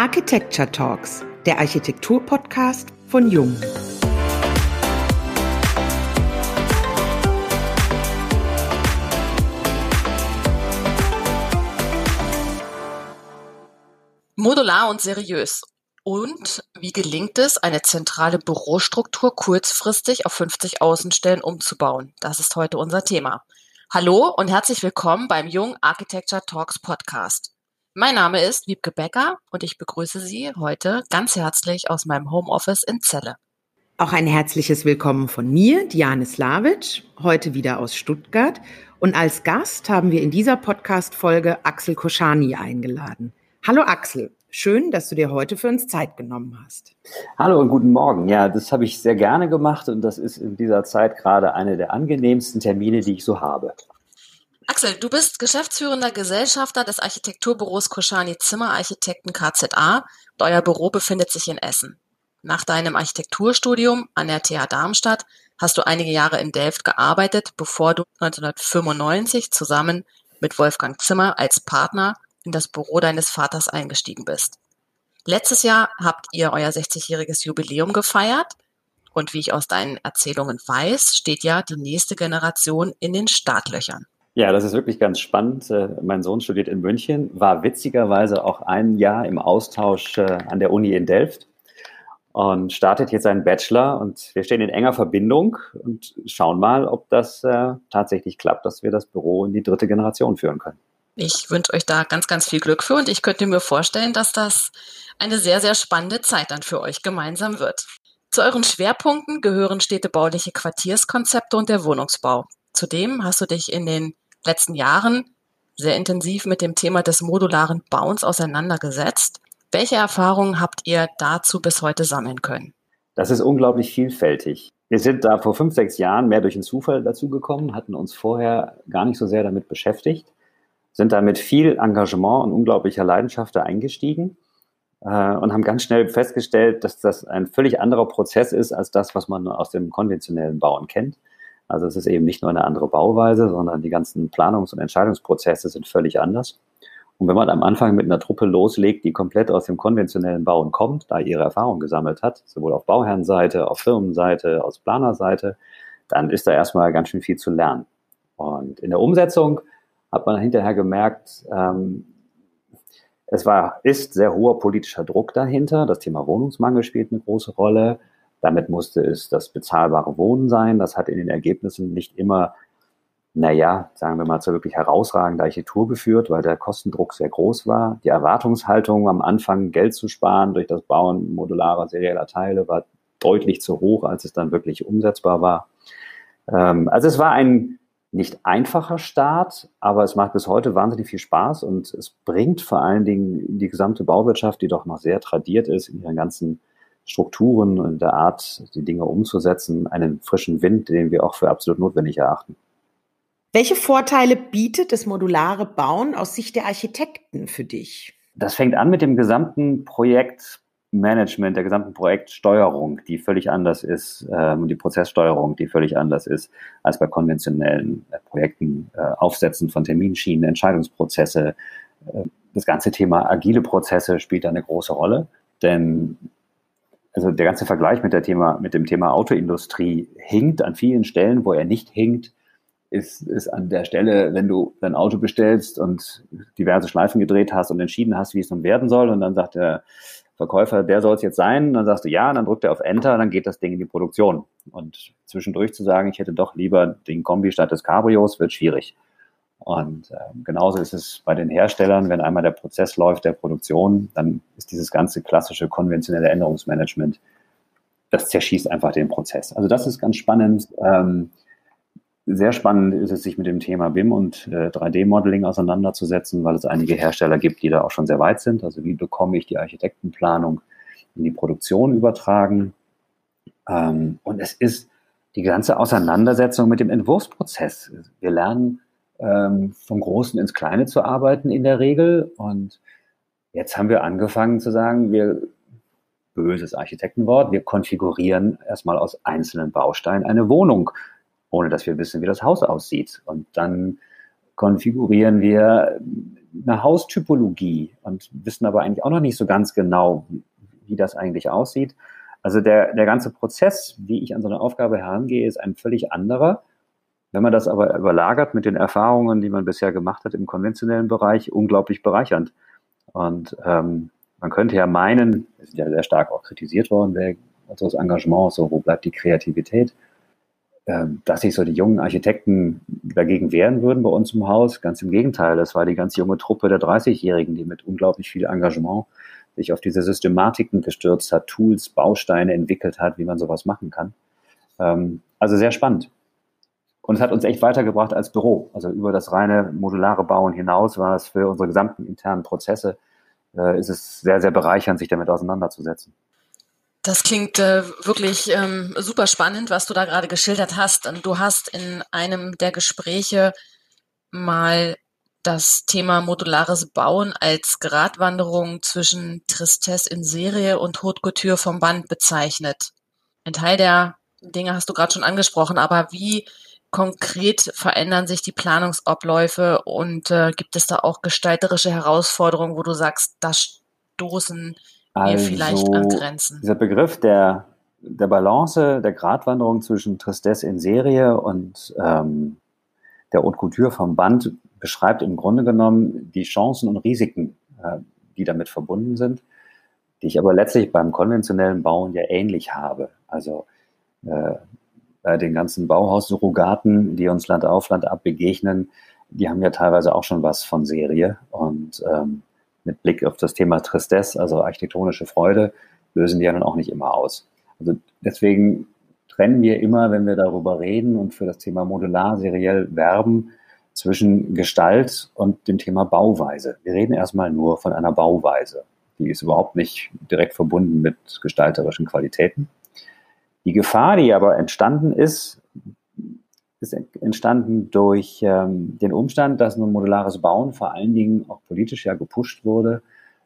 Architecture Talks, der Architektur-Podcast von Jung. Modular und seriös. Und wie gelingt es, eine zentrale Bürostruktur kurzfristig auf 50 Außenstellen umzubauen? Das ist heute unser Thema. Hallo und herzlich willkommen beim Jung Architecture Talks Podcast. Mein Name ist Wiebke Becker und ich begrüße Sie heute ganz herzlich aus meinem Homeoffice in Celle. Auch ein herzliches Willkommen von mir, Diane Slavic, heute wieder aus Stuttgart. Und als Gast haben wir in dieser Podcast-Folge Axel Koschani eingeladen. Hallo Axel, schön, dass du dir heute für uns Zeit genommen hast. Hallo und guten Morgen. Ja, das habe ich sehr gerne gemacht und das ist in dieser Zeit gerade eine der angenehmsten Termine, die ich so habe. Axel, du bist geschäftsführender Gesellschafter des Architekturbüros Koschani Zimmerarchitekten KZA und euer Büro befindet sich in Essen. Nach deinem Architekturstudium an der TH Darmstadt hast du einige Jahre in Delft gearbeitet, bevor du 1995 zusammen mit Wolfgang Zimmer als Partner in das Büro deines Vaters eingestiegen bist. Letztes Jahr habt ihr euer 60-jähriges Jubiläum gefeiert und wie ich aus deinen Erzählungen weiß, steht ja die nächste Generation in den Startlöchern. Ja, das ist wirklich ganz spannend. Äh, mein Sohn studiert in München, war witzigerweise auch ein Jahr im Austausch äh, an der Uni in Delft und startet jetzt seinen Bachelor und wir stehen in enger Verbindung und schauen mal, ob das äh, tatsächlich klappt, dass wir das Büro in die dritte Generation führen können. Ich wünsche euch da ganz, ganz viel Glück für und ich könnte mir vorstellen, dass das eine sehr, sehr spannende Zeit dann für euch gemeinsam wird. Zu euren Schwerpunkten gehören städtebauliche Quartierskonzepte und der Wohnungsbau. Zudem hast du dich in den letzten Jahren sehr intensiv mit dem Thema des modularen Bauens auseinandergesetzt. Welche Erfahrungen habt ihr dazu bis heute sammeln können? Das ist unglaublich vielfältig. Wir sind da vor fünf, sechs Jahren mehr durch den Zufall dazu gekommen, hatten uns vorher gar nicht so sehr damit beschäftigt sind da mit viel Engagement und unglaublicher Leidenschaft da eingestiegen äh, und haben ganz schnell festgestellt, dass das ein völlig anderer Prozess ist als das, was man aus dem konventionellen Bauen kennt. Also es ist eben nicht nur eine andere Bauweise, sondern die ganzen Planungs- und Entscheidungsprozesse sind völlig anders. Und wenn man am Anfang mit einer Truppe loslegt, die komplett aus dem konventionellen Bauen kommt, da ihre Erfahrung gesammelt hat, sowohl auf Bauherrenseite, auf Firmenseite, aus Planerseite, dann ist da erstmal ganz schön viel zu lernen. Und in der Umsetzung hat man hinterher gemerkt, ähm, es war, ist sehr hoher politischer Druck dahinter. Das Thema Wohnungsmangel spielt eine große Rolle. Damit musste es das bezahlbare Wohnen sein. Das hat in den Ergebnissen nicht immer, naja, sagen wir mal, zur wirklich herausragenden Architektur geführt, weil der Kostendruck sehr groß war. Die Erwartungshaltung am Anfang, Geld zu sparen durch das Bauen modularer serieller Teile, war deutlich zu hoch, als es dann wirklich umsetzbar war. Ähm, also es war ein nicht einfacher Start, aber es macht bis heute wahnsinnig viel Spaß und es bringt vor allen Dingen die gesamte Bauwirtschaft, die doch noch sehr tradiert ist in ihren ganzen Strukturen und der Art, die Dinge umzusetzen, einen frischen Wind, den wir auch für absolut notwendig erachten. Welche Vorteile bietet das modulare Bauen aus Sicht der Architekten für dich? Das fängt an mit dem gesamten Projekt Management der gesamten Projektsteuerung, die völlig anders ist, ähm, die Prozesssteuerung, die völlig anders ist als bei konventionellen äh, Projekten, äh, Aufsetzen von Terminschienen, Entscheidungsprozesse. Äh, das ganze Thema agile Prozesse spielt da eine große Rolle, denn also der ganze Vergleich mit, der Thema, mit dem Thema Autoindustrie hinkt an vielen Stellen, wo er nicht hinkt, ist, ist an der Stelle, wenn du dein Auto bestellst und diverse Schleifen gedreht hast und entschieden hast, wie es nun werden soll, und dann sagt der Verkäufer, der soll es jetzt sein. Dann sagst du ja, dann drückt er auf Enter, dann geht das Ding in die Produktion. Und zwischendurch zu sagen, ich hätte doch lieber den Kombi statt des Cabrios, wird schwierig. Und äh, genauso ist es bei den Herstellern, wenn einmal der Prozess läuft der Produktion, dann ist dieses ganze klassische konventionelle Änderungsmanagement, das zerschießt einfach den Prozess. Also das ist ganz spannend. Ähm, sehr spannend ist es, sich mit dem Thema BIM und äh, 3D-Modeling auseinanderzusetzen, weil es einige Hersteller gibt, die da auch schon sehr weit sind. Also wie bekomme ich die Architektenplanung in die Produktion übertragen? Ähm, und es ist die ganze Auseinandersetzung mit dem Entwurfsprozess. Wir lernen ähm, vom Großen ins Kleine zu arbeiten in der Regel. Und jetzt haben wir angefangen zu sagen, wir böses Architektenwort, wir konfigurieren erstmal aus einzelnen Bausteinen eine Wohnung ohne dass wir wissen, wie das Haus aussieht. Und dann konfigurieren wir eine Haustypologie und wissen aber eigentlich auch noch nicht so ganz genau, wie das eigentlich aussieht. Also der, der ganze Prozess, wie ich an so eine Aufgabe herangehe, ist ein völlig anderer. Wenn man das aber überlagert mit den Erfahrungen, die man bisher gemacht hat im konventionellen Bereich, unglaublich bereichernd. Und ähm, man könnte ja meinen, wir sind ja sehr stark auch kritisiert worden, wer unseres Engagements, so wo bleibt die Kreativität, ähm, dass sich so die jungen Architekten dagegen wehren würden bei uns im Haus. Ganz im Gegenteil, das war die ganz junge Truppe der 30-Jährigen, die mit unglaublich viel Engagement sich auf diese Systematiken gestürzt hat, Tools, Bausteine entwickelt hat, wie man sowas machen kann. Ähm, also sehr spannend. Und es hat uns echt weitergebracht als Büro. Also über das reine modulare Bauen hinaus war es für unsere gesamten internen Prozesse, äh, ist es sehr, sehr bereichernd, sich damit auseinanderzusetzen. Das klingt äh, wirklich ähm, super spannend, was du da gerade geschildert hast. Du hast in einem der Gespräche mal das Thema modulares Bauen als Gratwanderung zwischen Tristesse in Serie und Haute Couture vom Band bezeichnet. Ein Teil der Dinge hast du gerade schon angesprochen, aber wie konkret verändern sich die Planungsabläufe und äh, gibt es da auch gestalterische Herausforderungen, wo du sagst, da stoßen also, wir vielleicht an Grenzen? Dieser Begriff der, der Balance, der Gratwanderung zwischen Tristesse in Serie und ähm, der Haute Couture vom Band beschreibt im Grunde genommen die Chancen und Risiken, äh, die damit verbunden sind, die ich aber letztlich beim konventionellen Bauen ja ähnlich habe. Also äh, bei den ganzen Bauhaus-Surrogaten, die uns Land auf Land ab begegnen, die haben ja teilweise auch schon was von Serie. Und ähm, mit Blick auf das Thema Tristesse, also architektonische Freude, lösen die ja dann auch nicht immer aus. Also deswegen trennen wir immer, wenn wir darüber reden und für das Thema modular seriell werben, zwischen Gestalt und dem Thema Bauweise. Wir reden erstmal nur von einer Bauweise. Die ist überhaupt nicht direkt verbunden mit gestalterischen Qualitäten. Die Gefahr, die aber entstanden ist, ist entstanden durch ähm, den Umstand, dass nun modulares Bauen vor allen Dingen auch politisch ja gepusht wurde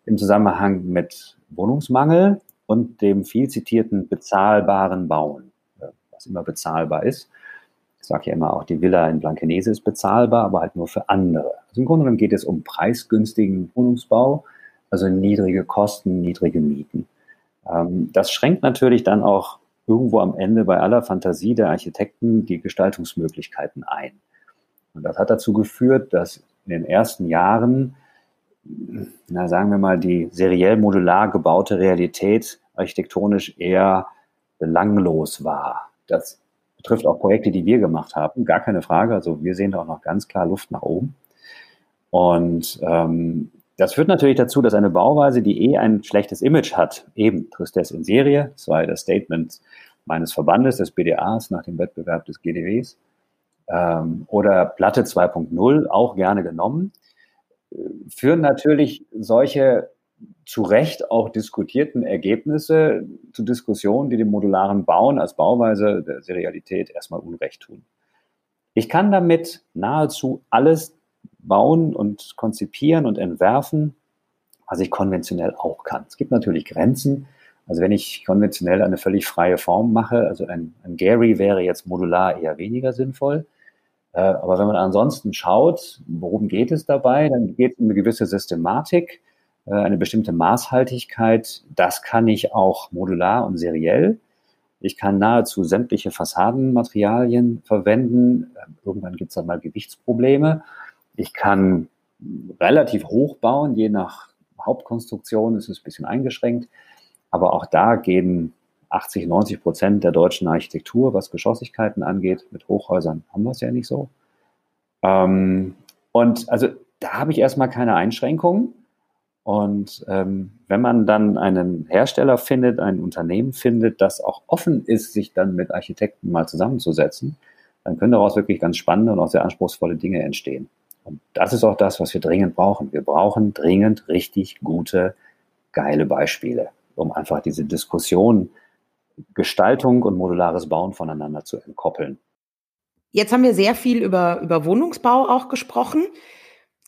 im Zusammenhang mit Wohnungsmangel und dem viel zitierten bezahlbaren Bauen, äh, was immer bezahlbar ist. Ich sage ja immer auch, die Villa in Blankenese ist bezahlbar, aber halt nur für andere. Also im Grunde genommen geht es um preisgünstigen Wohnungsbau, also niedrige Kosten, niedrige Mieten. Ähm, das schränkt natürlich dann auch irgendwo am Ende bei aller Fantasie der Architekten die Gestaltungsmöglichkeiten ein. Und das hat dazu geführt, dass in den ersten Jahren, na sagen wir mal, die seriell modular gebaute Realität architektonisch eher belanglos war. Das betrifft auch Projekte, die wir gemacht haben, gar keine Frage. Also wir sehen da auch noch ganz klar Luft nach oben. Und ähm, das führt natürlich dazu, dass eine Bauweise, die eh ein schlechtes Image hat, eben Tristesse in Serie, das war das Statement meines Verbandes, des BDAs, nach dem Wettbewerb des GDWs, ähm, oder Platte 2.0, auch gerne genommen, äh, führen natürlich solche zu Recht auch diskutierten Ergebnisse zu Diskussionen, die dem modularen Bauen als Bauweise der Serialität erstmal Unrecht tun. Ich kann damit nahezu alles bauen und konzipieren und entwerfen, was ich konventionell auch kann. Es gibt natürlich Grenzen. Also wenn ich konventionell eine völlig freie Form mache, also ein, ein Gary wäre jetzt modular eher weniger sinnvoll. Äh, aber wenn man ansonsten schaut, worum geht es dabei, dann geht es um eine gewisse Systematik, äh, eine bestimmte Maßhaltigkeit. Das kann ich auch modular und seriell. Ich kann nahezu sämtliche Fassadenmaterialien verwenden. Irgendwann gibt es dann mal Gewichtsprobleme. Ich kann relativ hoch bauen, je nach Hauptkonstruktion ist es ein bisschen eingeschränkt. Aber auch da gehen 80, 90 Prozent der deutschen Architektur, was Geschossigkeiten angeht, mit Hochhäusern haben wir es ja nicht so. Ähm, und also da habe ich erstmal keine Einschränkungen. Und ähm, wenn man dann einen Hersteller findet, ein Unternehmen findet, das auch offen ist, sich dann mit Architekten mal zusammenzusetzen, dann können daraus wirklich ganz spannende und auch sehr anspruchsvolle Dinge entstehen. Und das ist auch das, was wir dringend brauchen. Wir brauchen dringend richtig gute, geile Beispiele, um einfach diese Diskussion Gestaltung und modulares Bauen voneinander zu entkoppeln. Jetzt haben wir sehr viel über, über Wohnungsbau auch gesprochen.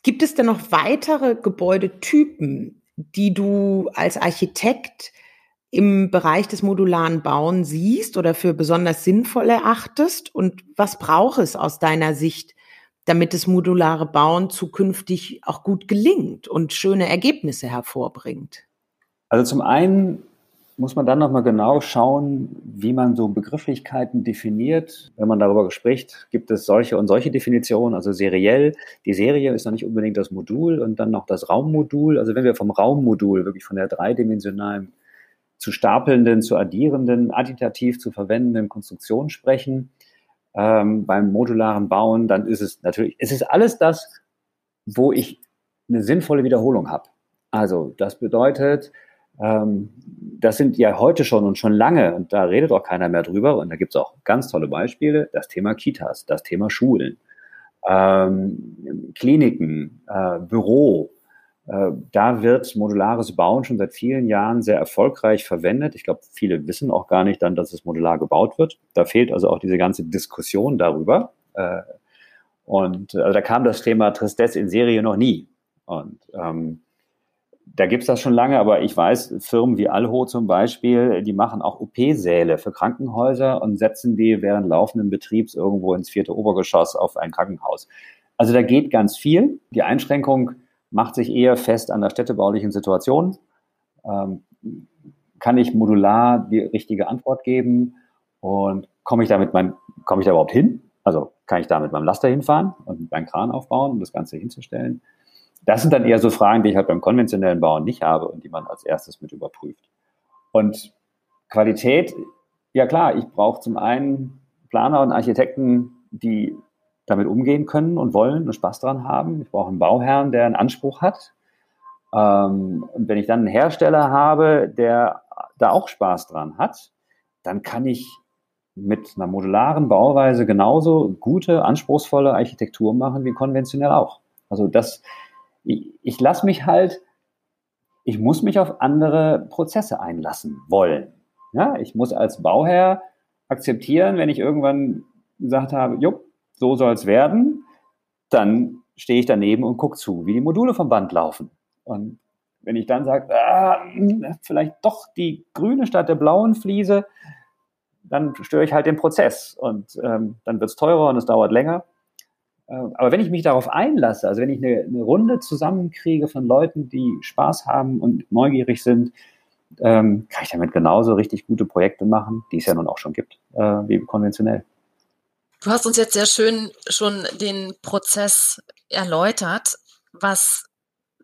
Gibt es denn noch weitere Gebäudetypen, die du als Architekt im Bereich des modularen Bauen siehst oder für besonders sinnvoll erachtest? Und was braucht es aus deiner Sicht, damit das modulare Bauen zukünftig auch gut gelingt und schöne Ergebnisse hervorbringt? Also zum einen muss man dann nochmal genau schauen, wie man so Begrifflichkeiten definiert. Wenn man darüber spricht, gibt es solche und solche Definitionen, also seriell. Die Serie ist noch nicht unbedingt das Modul und dann noch das Raummodul. Also wenn wir vom Raummodul, wirklich von der dreidimensionalen zu stapelnden, zu addierenden, additiv zu verwendenden Konstruktion sprechen, ähm, beim modularen Bauen, dann ist es natürlich, es ist alles das, wo ich eine sinnvolle Wiederholung habe. Also das bedeutet, ähm, das sind ja heute schon und schon lange, und da redet auch keiner mehr drüber, und da gibt es auch ganz tolle Beispiele, das Thema Kitas, das Thema Schulen, ähm, Kliniken, äh, Büro. Äh, da wird modulares Bauen schon seit vielen Jahren sehr erfolgreich verwendet. Ich glaube, viele wissen auch gar nicht dann, dass es modular gebaut wird. Da fehlt also auch diese ganze Diskussion darüber. Äh, und also da kam das Thema Tristesse in Serie noch nie. Und ähm, da gibt's das schon lange, aber ich weiß, Firmen wie Alho zum Beispiel, die machen auch OP-Säle für Krankenhäuser und setzen die während laufenden Betriebs irgendwo ins vierte Obergeschoss auf ein Krankenhaus. Also da geht ganz viel. Die Einschränkung macht sich eher fest an der städtebaulichen Situation. Ähm, kann ich modular die richtige Antwort geben und komme ich komme ich da überhaupt hin? Also kann ich da mit meinem Laster hinfahren und meinen Kran aufbauen, um das Ganze hinzustellen? Das sind dann eher so Fragen, die ich halt beim konventionellen Bauen nicht habe und die man als erstes mit überprüft. Und Qualität, ja klar, ich brauche zum einen Planer und Architekten, die damit umgehen können und wollen und Spaß dran haben. Ich brauche einen Bauherrn, der einen Anspruch hat. Ähm, und wenn ich dann einen Hersteller habe, der da auch Spaß dran hat, dann kann ich mit einer modularen Bauweise genauso gute, anspruchsvolle Architektur machen wie konventionell auch. Also das, ich, ich lasse mich halt, ich muss mich auf andere Prozesse einlassen wollen. Ja, ich muss als Bauherr akzeptieren, wenn ich irgendwann gesagt habe, jupp, so soll es werden, dann stehe ich daneben und gucke zu, wie die Module vom Band laufen. Und wenn ich dann sage, ah, vielleicht doch die grüne statt der blauen Fliese, dann störe ich halt den Prozess und ähm, dann wird es teurer und es dauert länger. Ähm, aber wenn ich mich darauf einlasse, also wenn ich eine, eine Runde zusammenkriege von Leuten, die Spaß haben und neugierig sind, ähm, kann ich damit genauso richtig gute Projekte machen, die es ja nun auch schon gibt, äh, wie konventionell. Du hast uns jetzt sehr schön schon den Prozess erläutert, was,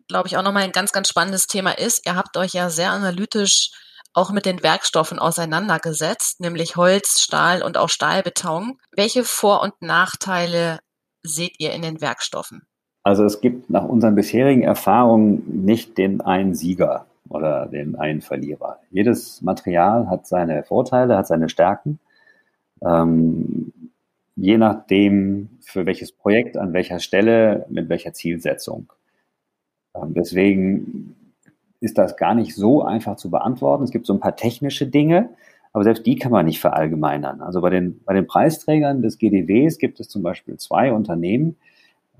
glaube ich, auch nochmal ein ganz, ganz spannendes Thema ist. Ihr habt euch ja sehr analytisch auch mit den Werkstoffen auseinandergesetzt, nämlich Holz, Stahl und auch Stahlbeton. Welche Vor- und Nachteile seht ihr in den Werkstoffen? Also es gibt nach unseren bisherigen Erfahrungen nicht den einen Sieger oder den einen Verlierer. Jedes Material hat seine Vorteile, hat seine Stärken. Ähm, je nachdem, für welches Projekt, an welcher Stelle, mit welcher Zielsetzung. Ähm, deswegen ist das gar nicht so einfach zu beantworten. Es gibt so ein paar technische Dinge, aber selbst die kann man nicht verallgemeinern. Also bei den, bei den Preisträgern des GDWs gibt es zum Beispiel zwei Unternehmen,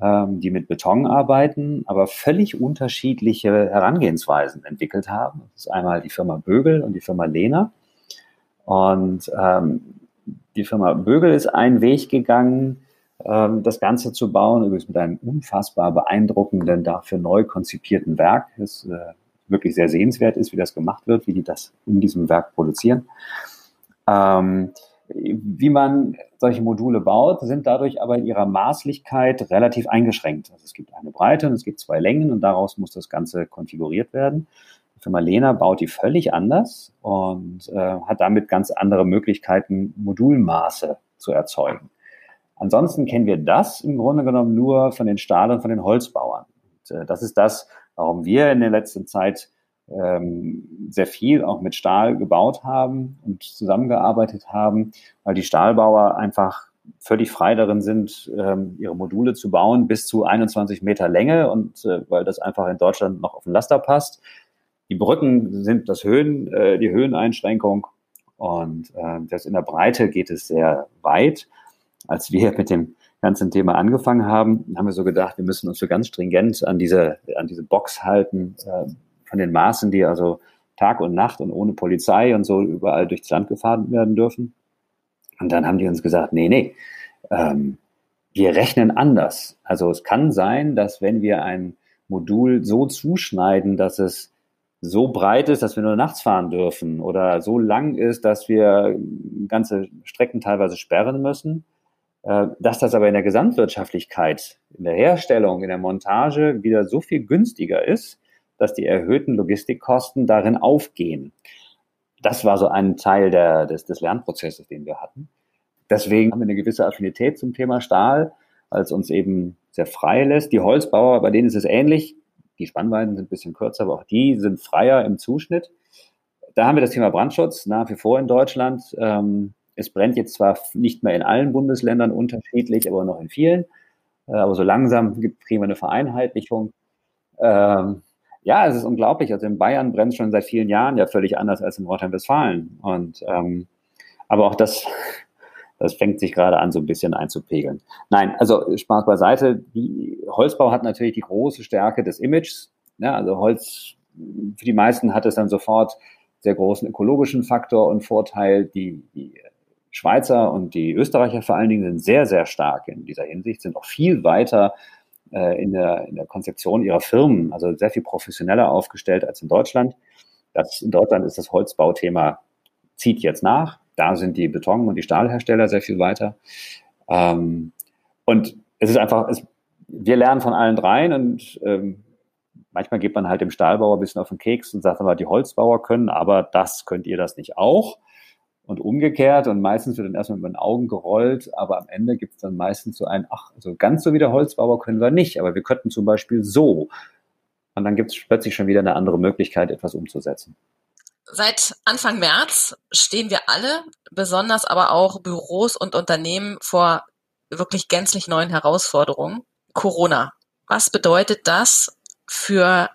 ähm, die mit Beton arbeiten, aber völlig unterschiedliche Herangehensweisen entwickelt haben. Das ist einmal die Firma Bögel und die Firma Lehner. Und ähm, die Firma Bögel ist einen Weg gegangen, ähm, das Ganze zu bauen, übrigens mit einem unfassbar beeindruckenden, dafür neu konzipierten Werk. Das äh, wirklich sehr sehenswert ist, wie das gemacht wird, wie die das in diesem Werk produzieren. Ähm, wie man solche Module baut, sind dadurch aber in ihrer Maßlichkeit relativ eingeschränkt. Also es gibt eine Breite und es gibt zwei Längen und daraus muss das Ganze konfiguriert werden. Firma Lena baut die völlig anders und äh, hat damit ganz andere Möglichkeiten, Modulmaße zu erzeugen. Ansonsten kennen wir das im Grunde genommen nur von den Stahl- und von den Holzbauern. Und, äh, das ist das, warum wir in der letzten Zeit ähm, sehr viel auch mit Stahl gebaut haben und zusammengearbeitet haben, weil die Stahlbauer einfach völlig frei darin sind, ähm, ihre Module zu bauen bis zu 21 Meter Länge und äh, weil das einfach in Deutschland noch auf den Laster passt. Die Brücken sind das Höhen, äh, die Höheneinschränkung und äh, das in der Breite geht es sehr weit. Als wir mit dem ganzen Thema angefangen haben, haben wir so gedacht, wir müssen uns so ganz stringent an diese, an diese Box halten, äh, von den Maßen, die also Tag und Nacht und ohne Polizei und so überall durchs Land gefahren werden dürfen. Und dann haben die uns gesagt, nee, nee, ähm, wir rechnen anders. Also es kann sein, dass wenn wir ein Modul so zuschneiden, dass es so breit ist, dass wir nur nachts fahren dürfen oder so lang ist, dass wir ganze Strecken teilweise sperren müssen, äh, dass das aber in der Gesamtwirtschaftlichkeit, in der Herstellung, in der Montage wieder so viel günstiger ist, dass die erhöhten Logistikkosten darin aufgehen. Das war so ein Teil der, des, des Lernprozesses, den wir hatten. Deswegen haben wir eine gewisse Affinität zum Thema Stahl, es uns eben sehr frei lässt. Die Holzbauer, bei denen ist es ähnlich. Die Spannweiten sind ein bisschen kürzer, aber auch die sind freier im Zuschnitt. Da haben wir das Thema Brandschutz nach wie vor in Deutschland. Ähm, es brennt jetzt zwar nicht mehr in allen Bundesländern unterschiedlich, aber noch in vielen. Äh, aber so langsam kriegen wir eine Vereinheitlichung. Ähm, ja, es ist unglaublich. Also in Bayern brennt es schon seit vielen Jahren ja völlig anders als in Nordrhein-Westfalen. Und ähm, aber auch das das fängt sich gerade an, so ein bisschen einzupegeln. Nein, also Spaß beiseite. Die Holzbau hat natürlich die große Stärke des Images. Ja, also Holz, für die meisten hat es dann sofort sehr großen ökologischen Faktor und Vorteil. Die, die Schweizer und die Österreicher vor allen Dingen sind sehr, sehr stark in dieser Hinsicht, sind auch viel weiter äh, in, der, in der Konzeption ihrer Firmen, also sehr viel professioneller aufgestellt als in Deutschland. Das, in Deutschland ist das Holzbauthema zieht jetzt nach. Da sind die Beton- und die Stahlhersteller sehr viel weiter. Ähm, und es ist einfach, es, wir lernen von allen dreien und ähm, manchmal geht man halt dem Stahlbauer ein bisschen auf den Keks und sagt aber, die Holzbauer können, aber das könnt ihr das nicht auch. Und umgekehrt, und meistens wird dann erstmal mit den Augen gerollt, aber am Ende gibt es dann meistens so ein, ach, also ganz so wie der Holzbauer können wir nicht, aber wir könnten zum Beispiel so. Und dann gibt es plötzlich schon wieder eine andere Möglichkeit, etwas umzusetzen. Seit Anfang März stehen wir alle, besonders aber auch Büros und Unternehmen vor wirklich gänzlich neuen Herausforderungen. Corona. Was bedeutet das für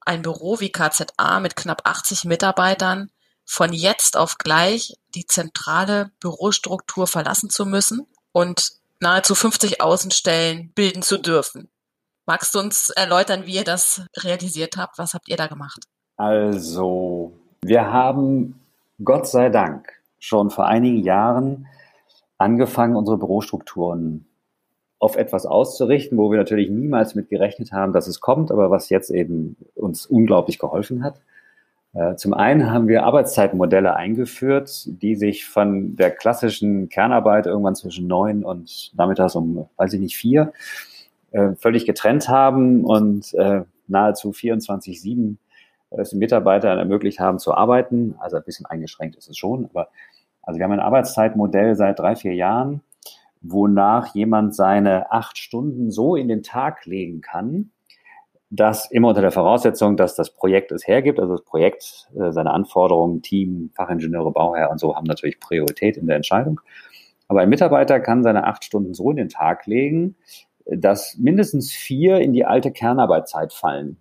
ein Büro wie KZA mit knapp 80 Mitarbeitern, von jetzt auf gleich die zentrale Bürostruktur verlassen zu müssen und nahezu 50 Außenstellen bilden zu dürfen? Magst du uns erläutern, wie ihr das realisiert habt? Was habt ihr da gemacht? Also, wir haben Gott sei Dank schon vor einigen Jahren angefangen, unsere Bürostrukturen auf etwas auszurichten, wo wir natürlich niemals mit gerechnet haben, dass es kommt, aber was jetzt eben uns unglaublich geholfen hat. Äh, zum einen haben wir Arbeitszeitmodelle eingeführt, die sich von der klassischen Kernarbeit irgendwann zwischen neun und nachmittags um, weiß ich nicht, vier, äh, völlig getrennt haben und äh, nahezu 24-7 es den Mitarbeitern ermöglicht haben zu arbeiten. Also ein bisschen eingeschränkt ist es schon, aber also wir haben ein Arbeitszeitmodell seit drei, vier Jahren, wonach jemand seine acht Stunden so in den Tag legen kann, dass immer unter der Voraussetzung, dass das Projekt es hergibt, also das Projekt, äh, seine Anforderungen, Team, Fachingenieure, Bauherr und so haben natürlich Priorität in der Entscheidung. Aber ein Mitarbeiter kann seine acht Stunden so in den Tag legen, dass mindestens vier in die alte Kernarbeitszeit fallen.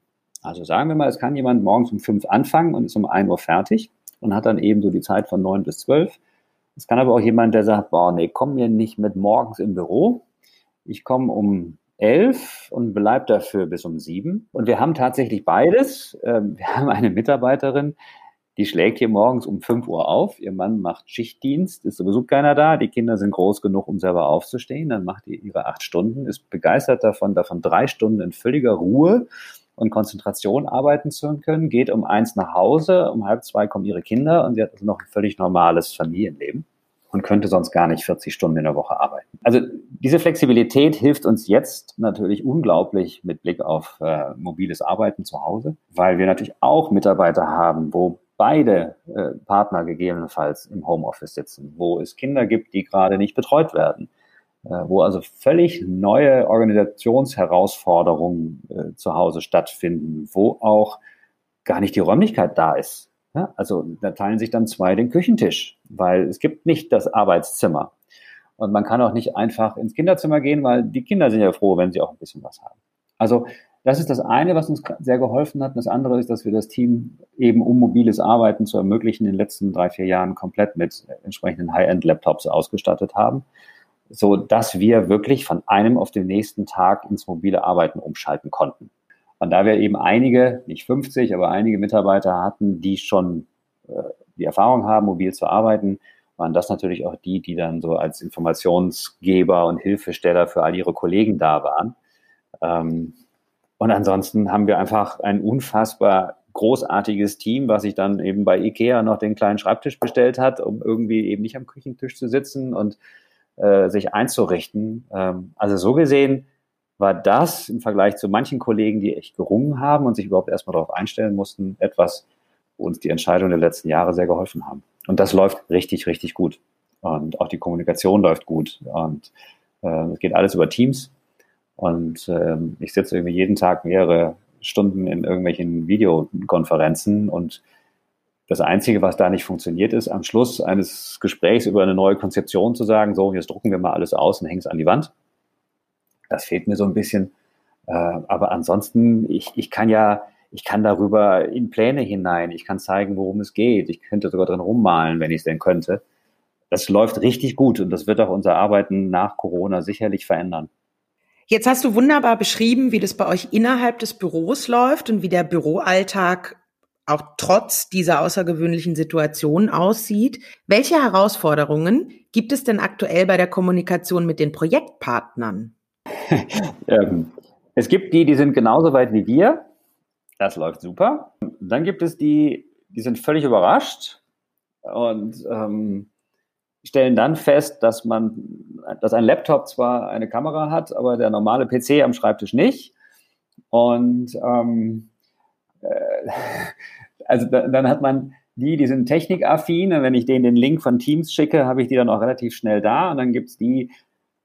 Also sagen wir mal, es kann jemand morgens um fünf anfangen und ist um ein Uhr fertig und hat dann eben so die Zeit von neun bis zwölf. Es kann aber auch jemand, der sagt, boah, nee, komm mir nicht mit morgens im Büro. Ich komme um elf und bleib dafür bis um sieben. Und wir haben tatsächlich beides. Ähm, wir haben eine Mitarbeiterin, die schlägt hier morgens um fünf Uhr auf. Ihr Mann macht Schichtdienst, ist sowieso keiner da. Die Kinder sind groß genug, um selber aufzustehen. Dann macht ihr ihre acht Stunden, ist begeistert davon, davon drei Stunden in völliger Ruhe und Konzentration arbeiten zu können, geht um eins nach Hause, um halb zwei kommen ihre Kinder und sie hat also noch ein völlig normales Familienleben und könnte sonst gar nicht 40 Stunden in der Woche arbeiten. Also diese Flexibilität hilft uns jetzt natürlich unglaublich mit Blick auf äh, mobiles Arbeiten zu Hause, weil wir natürlich auch Mitarbeiter haben, wo beide äh, Partner gegebenenfalls im Homeoffice sitzen, wo es Kinder gibt, die gerade nicht betreut werden, wo also völlig neue Organisationsherausforderungen äh, zu Hause stattfinden, wo auch gar nicht die Räumlichkeit da ist. Also da teilen sich dann zwei den Küchentisch, weil es gibt nicht das Arbeitszimmer. Und man kann auch nicht einfach ins Kinderzimmer gehen, weil die Kinder sind ja froh, wenn sie auch ein bisschen was haben. Also das ist das eine, was uns sehr geholfen hat. Und das andere ist, dass wir das Team eben, um mobiles Arbeiten zu ermöglichen, in den letzten drei, vier Jahren komplett mit entsprechenden High-End-Laptops ausgestattet haben so dass wir wirklich von einem auf den nächsten Tag ins mobile Arbeiten umschalten konnten. Und da wir eben einige, nicht 50, aber einige Mitarbeiter hatten, die schon äh, die Erfahrung haben, mobil zu arbeiten waren das natürlich auch die, die dann so als Informationsgeber und Hilfesteller für all ihre Kollegen da waren. Ähm, und ansonsten haben wir einfach ein unfassbar großartiges Team, was sich dann eben bei Ikea noch den kleinen Schreibtisch bestellt hat, um irgendwie eben nicht am Küchentisch zu sitzen und äh, sich einzurichten. Ähm, also so gesehen war das im Vergleich zu manchen Kollegen, die echt gerungen haben und sich überhaupt erstmal darauf einstellen mussten, etwas, wo uns die Entscheidungen der letzten Jahre sehr geholfen haben. Und das läuft richtig, richtig gut. Und auch die Kommunikation läuft gut. Und äh, es geht alles über Teams. Und ähm, ich sitze irgendwie jeden Tag mehrere Stunden in irgendwelchen Videokonferenzen und das Einzige, was da nicht funktioniert, ist, am Schluss eines Gesprächs über eine neue Konzeption zu sagen, so, jetzt drucken wir mal alles aus und hängen es an die Wand. Das fehlt mir so ein bisschen. Äh, aber ansonsten, ich, ich kann ja, ich kann darüber in Pläne hinein, ich kann zeigen, worum es geht. Ich könnte sogar drin rummalen, wenn ich es denn könnte. Das läuft richtig gut und das wird auch unser Arbeiten nach Corona sicherlich verändern. Jetzt hast du wunderbar beschrieben, wie das bei euch innerhalb des Büros läuft und wie der Büroalltag auch trotz dieser außergewöhnlichen Situation aussieht. Welche Herausforderungen gibt es denn aktuell bei der Kommunikation mit den Projektpartnern? ähm, es gibt die, die sind genauso weit wie wir. Das läuft super. Dann gibt es die, die sind völlig überrascht und ähm, stellen dann fest, dass man, dass ein Laptop zwar eine Kamera hat, aber der normale PC am Schreibtisch nicht. Und ähm, äh, also da, dann hat man die, die sind technikaffin, und wenn ich denen den Link von Teams schicke, habe ich die dann auch relativ schnell da. Und dann gibt's die,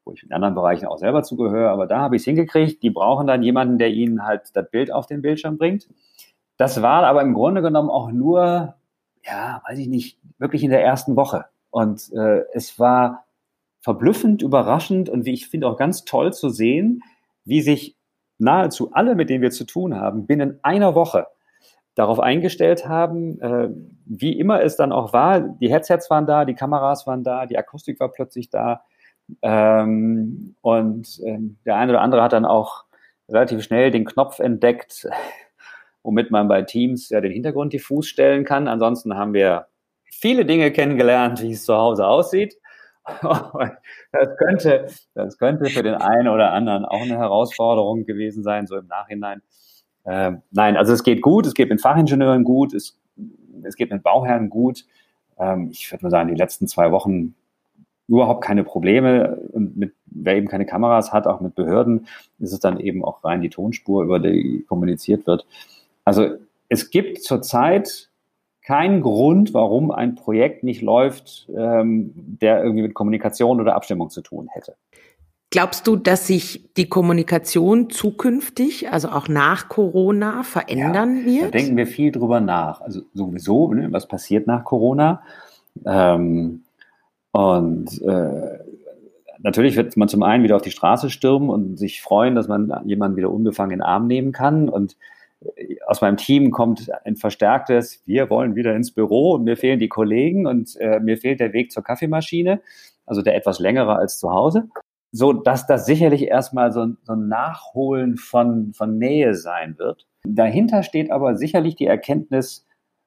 wo ich in anderen Bereichen auch selber zugehöre, aber da habe ich es hingekriegt. Die brauchen dann jemanden, der ihnen halt das Bild auf den Bildschirm bringt. Das war aber im Grunde genommen auch nur, ja, weiß ich nicht, wirklich in der ersten Woche. Und äh, es war verblüffend, überraschend und wie ich finde auch ganz toll zu sehen, wie sich nahezu alle, mit denen wir zu tun haben, binnen einer Woche darauf eingestellt haben, äh, wie immer es dann auch war. Die Headsets waren da, die Kameras waren da, die Akustik war plötzlich da. Ähm, und ähm, der eine oder andere hat dann auch relativ schnell den Knopf entdeckt, womit man bei Teams ja den Hintergrund diffus stellen kann. Ansonsten haben wir viele Dinge kennengelernt, wie es zu Hause aussieht. das könnte, das könnte für den einen oder anderen auch eine Herausforderung gewesen sein, so im Nachhinein. Ähm, nein, also es geht gut, es geht mit Fachingenieuren gut, es, es geht mit Bauherren gut. Ähm, ich würde mal sagen, die letzten zwei Wochen überhaupt keine Probleme und mit, wer eben keine Kameras hat, auch mit Behörden, ist es dann eben auch rein die Tonspur, über die kommuniziert wird. Also es gibt zurzeit keinen Grund, warum ein Projekt nicht läuft, ähm, der irgendwie mit Kommunikation oder Abstimmung zu tun hätte. Glaubst du, dass sich die Kommunikation zukünftig, also auch nach Corona, verändern ja, wird? Da denken wir viel drüber nach. Also sowieso, ne, was passiert nach Corona? Ähm, und äh, natürlich wird man zum einen wieder auf die Straße stürmen und sich freuen, dass man jemanden wieder unbefangen in den Arm nehmen kann. Und aus meinem Team kommt ein verstärktes, wir wollen wieder ins Büro und mir fehlen die Kollegen und äh, mir fehlt der Weg zur Kaffeemaschine, also der etwas längere als zu Hause. So dass das sicherlich erstmal so, so ein Nachholen von, von Nähe sein wird. Dahinter steht aber sicherlich die Erkenntnis,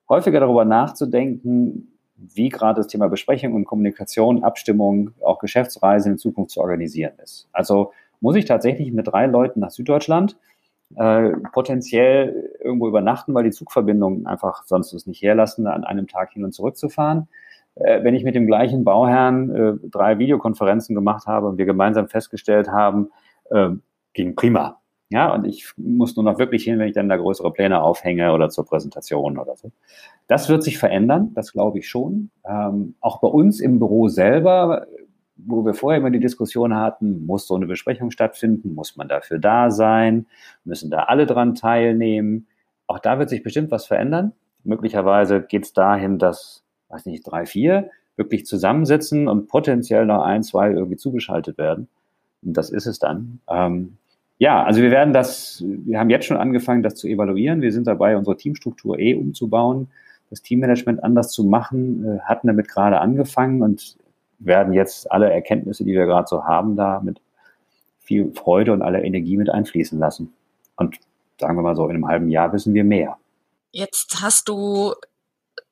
häufiger darüber nachzudenken, wie gerade das Thema Besprechung und Kommunikation, Abstimmung, auch Geschäftsreisen in Zukunft zu organisieren ist. Also muss ich tatsächlich mit drei Leuten nach Süddeutschland äh, potenziell irgendwo übernachten, weil die Zugverbindungen einfach sonst es nicht herlassen, an einem Tag hin und zurück zu fahren. Äh, wenn ich mit dem gleichen Bauherrn äh, drei Videokonferenzen gemacht habe und wir gemeinsam festgestellt haben, äh, ging prima. Ja, und ich muss nur noch wirklich hin, wenn ich dann da größere Pläne aufhänge oder zur Präsentation oder so. Das wird sich verändern, das glaube ich schon. Ähm, auch bei uns im Büro selber wo wir vorher immer die Diskussion hatten, muss so eine Besprechung stattfinden, muss man dafür da sein, müssen da alle dran teilnehmen. Auch da wird sich bestimmt was verändern. Möglicherweise geht es dahin, dass, weiß nicht, drei, vier wirklich zusammensitzen und potenziell noch ein, zwei irgendwie zugeschaltet werden. Und das ist es dann. Ähm, ja, also wir werden das, wir haben jetzt schon angefangen, das zu evaluieren. Wir sind dabei, unsere Teamstruktur eh umzubauen, das Teammanagement anders zu machen, äh, hatten damit gerade angefangen und werden jetzt alle Erkenntnisse, die wir gerade so haben, da mit viel Freude und aller Energie mit einfließen lassen. Und sagen wir mal so, in einem halben Jahr wissen wir mehr. Jetzt hast du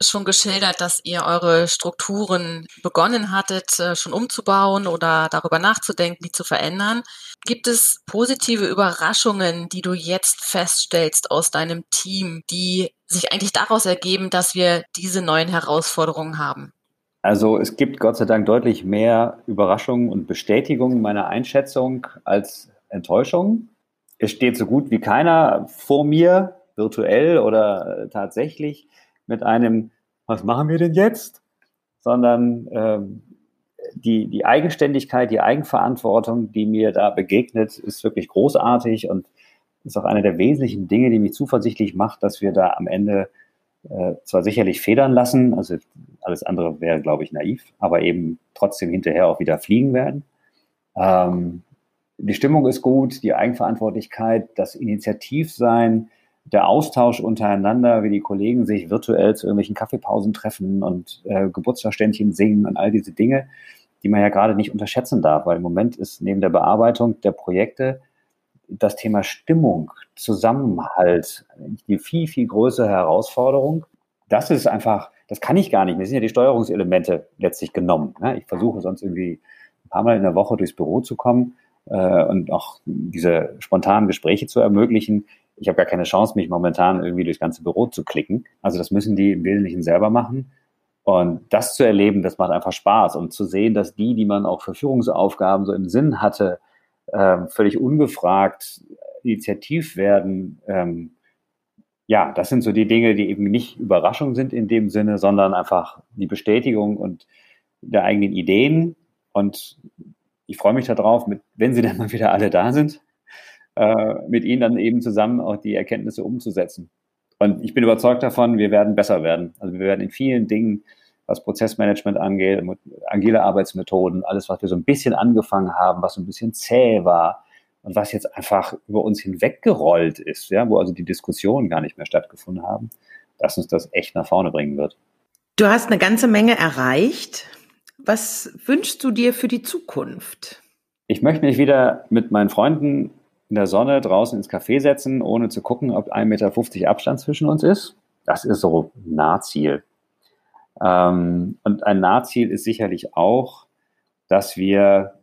schon geschildert, dass ihr eure Strukturen begonnen hattet, äh, schon umzubauen oder darüber nachzudenken, die zu verändern. Gibt es positive Überraschungen, die du jetzt feststellst aus deinem Team, die sich eigentlich daraus ergeben, dass wir diese neuen Herausforderungen haben? Also es gibt Gott sei Dank deutlich mehr Überraschungen und Bestätigungen meiner Einschätzung als Enttäuschungen. Es steht so gut wie keiner vor mir, virtuell oder tatsächlich, mit einem, was machen wir denn jetzt? Sondern ähm, die, die Eigenständigkeit, die Eigenverantwortung, die mir da begegnet, ist wirklich großartig und ist auch eine der wesentlichen Dinge, die mich zuversichtlich macht, dass wir da am Ende äh, zwar sicherlich federn lassen, also alles andere wäre, glaube ich, naiv, aber eben trotzdem hinterher auch wieder fliegen werden. Ähm, die Stimmung ist gut, die Eigenverantwortlichkeit, das Initiativsein, der Austausch untereinander, wie die Kollegen sich virtuell zu irgendwelchen Kaffeepausen treffen und äh, Geburtstagsständchen singen und all diese Dinge, die man ja gerade nicht unterschätzen darf, weil im Moment ist neben der Bearbeitung der Projekte das Thema Stimmung, Zusammenhalt die viel, viel größere Herausforderung. Das ist einfach, das kann ich gar nicht. Mir sind ja die Steuerungselemente letztlich genommen. Ne? Ich versuche sonst irgendwie ein paar Mal in der Woche durchs Büro zu kommen äh, und auch diese spontanen Gespräche zu ermöglichen. Ich habe gar keine Chance, mich momentan irgendwie durchs ganze Büro zu klicken. Also das müssen die im Wesentlichen selber machen. Und das zu erleben, das macht einfach Spaß. Und zu sehen, dass die, die man auch für Führungsaufgaben so im Sinn hatte, ähm, völlig ungefragt initiativ werden, ähm, ja, das sind so die Dinge, die eben nicht Überraschung sind in dem Sinne, sondern einfach die Bestätigung und der eigenen Ideen. Und ich freue mich darauf, mit, wenn sie dann mal wieder alle da sind, äh, mit ihnen dann eben zusammen auch die Erkenntnisse umzusetzen. Und ich bin überzeugt davon, wir werden besser werden. Also wir werden in vielen Dingen, was Prozessmanagement angeht, agile Arbeitsmethoden, alles, was wir so ein bisschen angefangen haben, was so ein bisschen zäh war und was jetzt einfach über uns hinweggerollt ist, ja, wo also die Diskussionen gar nicht mehr stattgefunden haben, dass uns das echt nach vorne bringen wird. Du hast eine ganze Menge erreicht. Was wünschst du dir für die Zukunft? Ich möchte mich wieder mit meinen Freunden in der Sonne draußen ins Café setzen, ohne zu gucken, ob 1,50 Meter Abstand zwischen uns ist. Das ist so ein Nahziel. Ähm, und ein Nahziel ist sicherlich auch, dass wir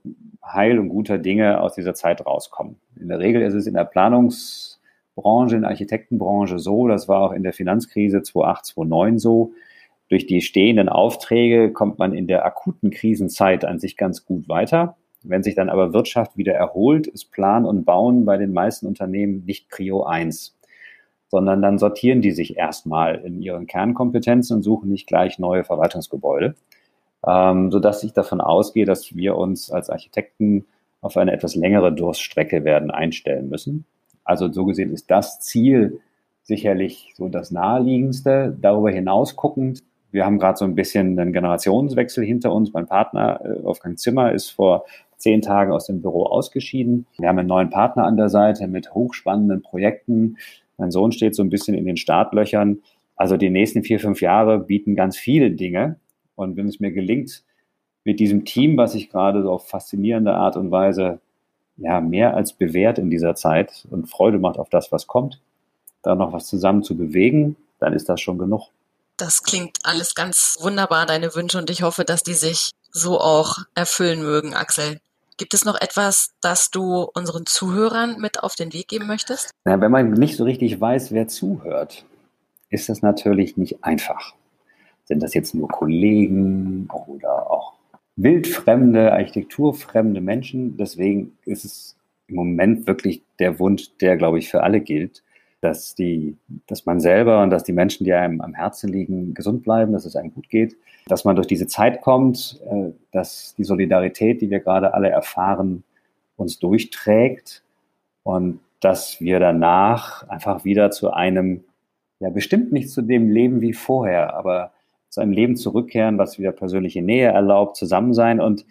heil und guter Dinge aus dieser Zeit rauskommen. In der Regel ist es in der Planungsbranche, in der Architektenbranche so, das war auch in der Finanzkrise 2008, 2009 so, durch die stehenden Aufträge kommt man in der akuten Krisenzeit an sich ganz gut weiter. Wenn sich dann aber Wirtschaft wieder erholt, ist Plan und Bauen bei den meisten Unternehmen nicht Prio 1, sondern dann sortieren die sich erstmal in ihren Kernkompetenzen und suchen nicht gleich neue Verwaltungsgebäude, ähm, sodass ich davon ausgehe, dass wir uns als Architekten auf eine etwas längere Durststrecke werden einstellen müssen. Also so gesehen ist das Ziel sicherlich so das naheliegendste. Darüber hinaus guckend wir haben gerade so ein bisschen einen Generationswechsel hinter uns. Mein Partner äh, Wolfgang Zimmer ist vor zehn Tagen aus dem Büro ausgeschieden. Wir haben einen neuen Partner an der Seite mit hochspannenden Projekten. Mein Sohn steht so ein bisschen in den Startlöchern. Also die nächsten vier, fünf Jahre bieten ganz viele Dinge. Und wenn es mir gelingt, mit diesem Team, was sich gerade so auf faszinierende Art und Weise ja mehr als bewährt in dieser Zeit und Freude macht auf das, was kommt, da noch was zusammen zu bewegen, dann ist das schon genug. Das klingt alles ganz wunderbar, deine Wünsche, und ich hoffe, dass die sich so auch erfüllen mögen, Axel. Gibt es noch etwas, das du unseren Zuhörern mit auf den Weg geben möchtest? Na, wenn man nicht so richtig weiß, wer zuhört, ist das natürlich nicht einfach. Sind das jetzt nur Kollegen oder auch wildfremde, architekturfremde Menschen? Deswegen ist es im Moment wirklich der Wunsch, der, glaube ich, für alle gilt, dass die, dass man selber und dass die Menschen, die einem am Herzen liegen, gesund bleiben, dass es einem gut geht, dass man durch diese Zeit kommt, äh, dass die Solidarität, die wir gerade alle erfahren, uns durchträgt und dass wir danach einfach wieder zu einem, ja bestimmt nicht zu dem Leben wie vorher, aber zu einem Leben zurückkehren, was wieder persönliche Nähe erlaubt, zusammen sein und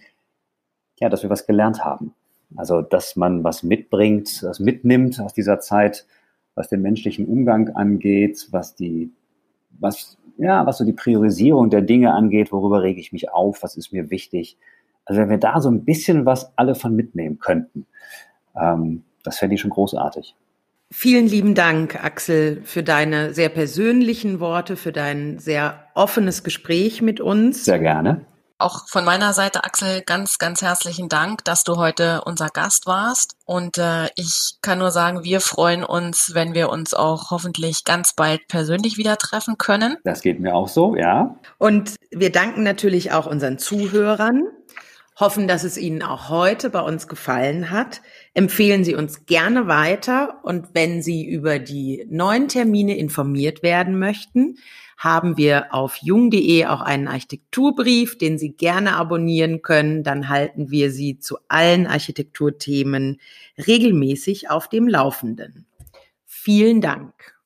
ja, dass wir was gelernt haben. Also, dass man was mitbringt, was mitnimmt aus dieser Zeit, was den menschlichen Umgang angeht, was die, was, ja, was so die Priorisierung der Dinge angeht, worüber rege ich mich auf, was ist mir wichtig. Also wenn wir da so ein bisschen was alle von mitnehmen könnten, ähm, das fände ich schon großartig. Vielen lieben Dank, Axel, für deine sehr persönlichen Worte, für dein sehr offenes Gespräch mit uns. Sehr gerne. Auch von meiner Seite, Axel, ganz, ganz herzlichen Dank, dass du heute unser Gast warst. Und äh, ich kann nur sagen, wir freuen uns, wenn wir uns auch hoffentlich ganz bald persönlich wieder treffen können. Das geht mir auch so, ja. Und wir danken natürlich auch unseren Zuhörern, hoffen, dass es Ihnen auch heute bei uns gefallen hat. Empfehlen Sie uns gerne weiter und wenn Sie über die neuen Termine informiert werden möchten, haben wir auf jung.de auch einen Architekturbrief, den Sie gerne abonnieren können. Dann halten wir Sie zu allen Architekturthemen regelmäßig auf dem Laufenden. Vielen Dank.